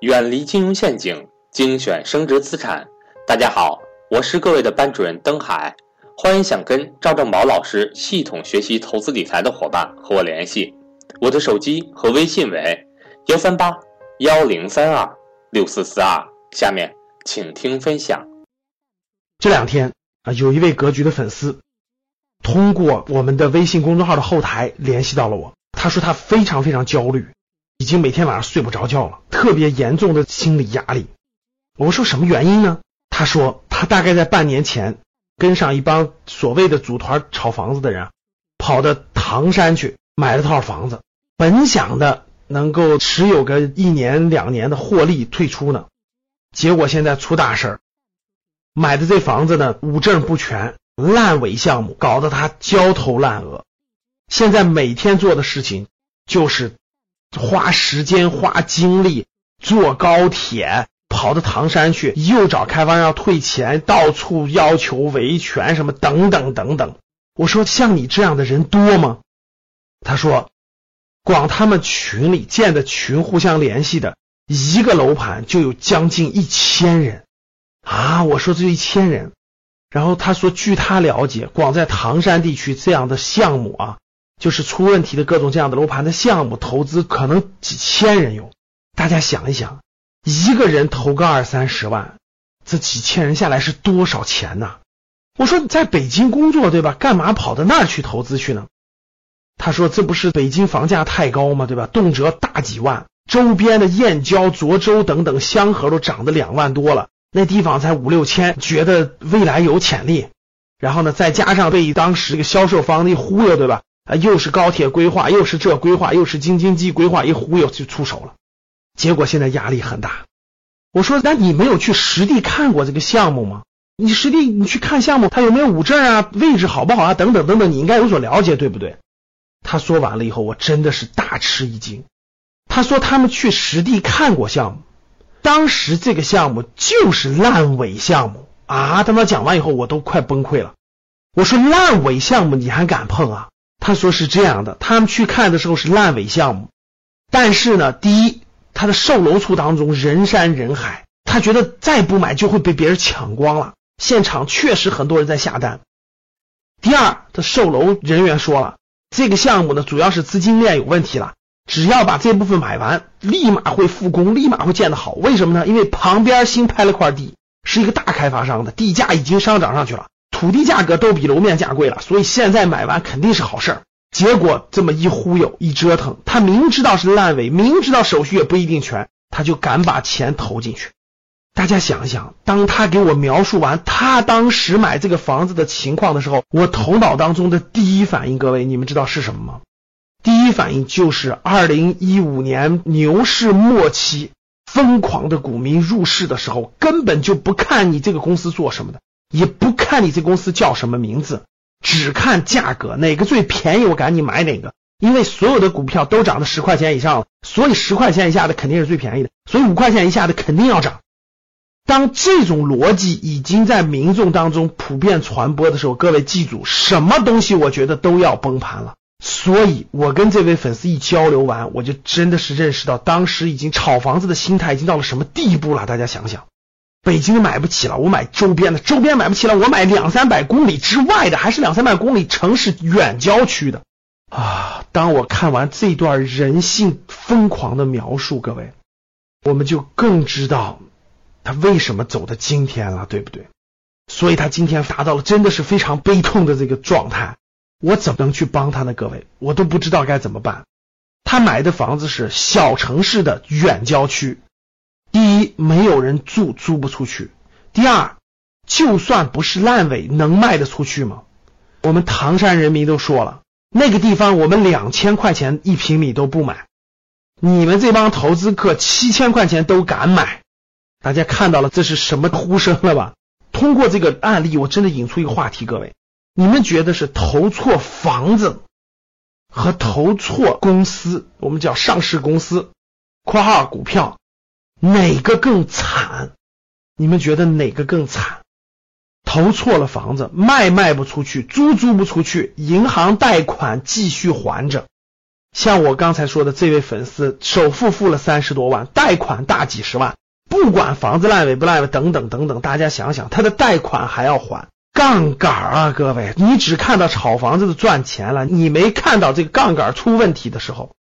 远离金融陷阱，精选升值资产。大家好，我是各位的班主任登海，欢迎想跟赵正宝老师系统学习投资理财的伙伴和我联系，我的手机和微信为幺三八幺零三二六四四二。下面请听分享。这两天啊，有一位格局的粉丝通过我们的微信公众号的后台联系到了我，他说他非常非常焦虑。已经每天晚上睡不着觉了，特别严重的心理压力。我说什么原因呢？他说他大概在半年前跟上一帮所谓的组团炒房子的人，跑到唐山去买了套房子，本想的能够持有个一年两年的获利退出呢，结果现在出大事儿，买的这房子呢五证不全，烂尾项目，搞得他焦头烂额。现在每天做的事情就是。花时间花精力坐高铁跑到唐山去，又找开发商要退钱，到处要求维权什么等等等等。我说像你这样的人多吗？他说，光他们群里建的群互相联系的一个楼盘就有将近一千人啊！我说这一千人，然后他说据他了解，光在唐山地区这样的项目啊。就是出问题的各种这样的楼盘的项目，投资可能几千人有。大家想一想，一个人投个二三十万，这几千人下来是多少钱呢？我说你在北京工作对吧？干嘛跑到那儿去投资去呢？他说这不是北京房价太高吗？对吧？动辄大几万，周边的燕郊、涿州等等香河都涨得两万多了，那地方才五六千，觉得未来有潜力。然后呢，再加上被当时这个销售方一忽悠，对吧？啊，又是高铁规划，又是这规划，又是京津冀规划，一忽悠就出手了，结果现在压力很大。我说，那你没有去实地看过这个项目吗？你实地你去看项目，它有没有五证啊？位置好不好啊？等等等等，你应该有所了解，对不对？他说完了以后，我真的是大吃一惊。他说他们去实地看过项目，当时这个项目就是烂尾项目啊！当他讲完以后，我都快崩溃了。我说烂尾项目你还敢碰啊？他说是这样的，他们去看的时候是烂尾项目，但是呢，第一，他的售楼处当中人山人海，他觉得再不买就会被别人抢光了。现场确实很多人在下单。第二，他售楼人员说了，这个项目呢主要是资金链有问题了，只要把这部分买完，立马会复工，立马会建得好。为什么呢？因为旁边新拍了块地，是一个大开发商的，地价已经上涨上去了。土地价格都比楼面价贵了，所以现在买完肯定是好事儿。结果这么一忽悠一折腾，他明知道是烂尾，明知道手续也不一定全，他就敢把钱投进去。大家想一想，当他给我描述完他当时买这个房子的情况的时候，我头脑当中的第一反应，各位你们知道是什么吗？第一反应就是二零一五年牛市末期，疯狂的股民入市的时候，根本就不看你这个公司做什么的。也不看你这公司叫什么名字，只看价格，哪个最便宜我赶紧买哪个。因为所有的股票都涨到十块钱以上了，所以十块钱以下的肯定是最便宜的，所以五块钱以下的肯定要涨。当这种逻辑已经在民众当中普遍传播的时候，各位记住，什么东西我觉得都要崩盘了。所以我跟这位粉丝一交流完，我就真的是认识到，当时已经炒房子的心态已经到了什么地步了。大家想想。北京买不起了，我买周边的；周边买不起了，我买两三百公里之外的，还是两三百公里城市远郊区的啊！当我看完这段人性疯狂的描述，各位，我们就更知道他为什么走到今天了，对不对？所以他今天达到了真的是非常悲痛的这个状态，我怎么能去帮他呢？各位，我都不知道该怎么办。他买的房子是小城市的远郊区。第一，没有人住，租不出去；第二，就算不是烂尾，能卖得出去吗？我们唐山人民都说了，那个地方我们两千块钱一平米都不买，你们这帮投资客七千块钱都敢买，大家看到了这是什么呼声了吧？通过这个案例，我真的引出一个话题，各位，你们觉得是投错房子和投错公司，我们叫上市公司（括号股票）。哪个更惨？你们觉得哪个更惨？投错了房子，卖卖不出去，租租不出去，银行贷款继续还着，像我刚才说的这位粉丝，首付付了三十多万，贷款大几十万，不管房子烂尾不烂尾等等等等，大家想想，他的贷款还要还，杠杆啊，各位，你只看到炒房子的赚钱了，你没看到这个杠杆出问题的时候，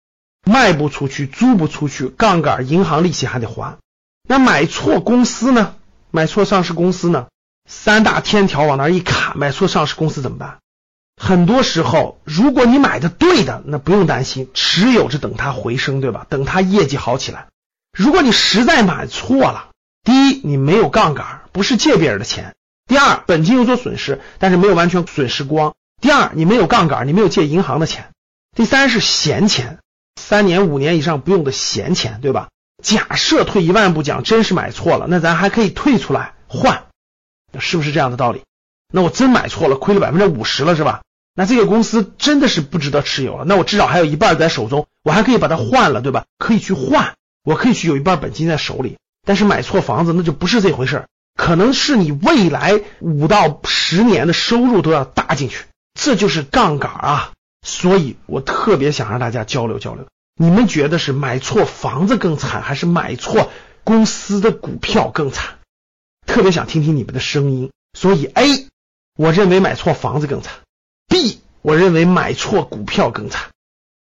卖不出去，租不出去，杠杆银行利息还得还。那买错公司呢？买错上市公司呢？三大天条往那一卡，买错上市公司怎么办？很多时候，如果你买的对的，那不用担心，持有着等它回升，对吧？等它业绩好起来。如果你实在买错了，第一，你没有杠杆，不是借别人的钱；第二，本金有所损失，但是没有完全损失光；第二，你没有杠杆，你没有借银行的钱；第三是闲钱，三年五年以上不用的闲钱，对吧？假设退一万步讲，真是买错了，那咱还可以退出来换，是不是这样的道理？那我真买错了，亏了百分之五十了，是吧？那这个公司真的是不值得持有了。那我至少还有一半在手中，我还可以把它换了，对吧？可以去换，我可以去有一半本金在手里。但是买错房子那就不是这回事儿可能是你未来五到十年的收入都要搭进去，这就是杠杆啊。所以我特别想让大家交流交流，你们觉得是买错房子更惨，还是买错公司的股票更惨？特别想听听你们的声音。所以 A。我认为买错房子更惨，B，我认为买错股票更惨，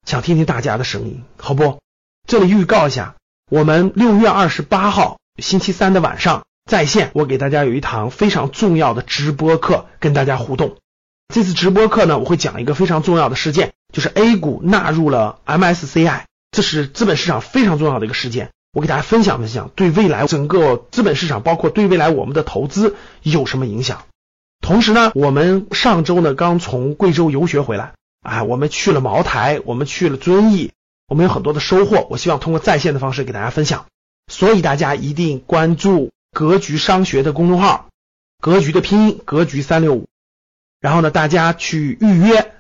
想听听大家的声音，好不？这里预告一下，我们六月二十八号星期三的晚上在线，我给大家有一堂非常重要的直播课，跟大家互动。这次直播课呢，我会讲一个非常重要的事件，就是 A 股纳入了 MSCI，这是资本市场非常重要的一个事件，我给大家分享分享，对未来整个资本市场，包括对未来我们的投资有什么影响。同时呢，我们上周呢刚从贵州游学回来，啊，我们去了茅台，我们去了遵义，我们有很多的收获。我希望通过在线的方式给大家分享，所以大家一定关注格局商学的公众号，格局的拼音格局三六五，然后呢，大家去预约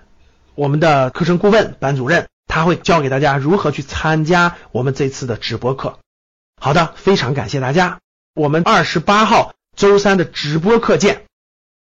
我们的课程顾问班主任，他会教给大家如何去参加我们这次的直播课。好的，非常感谢大家，我们二十八号周三的直播课见。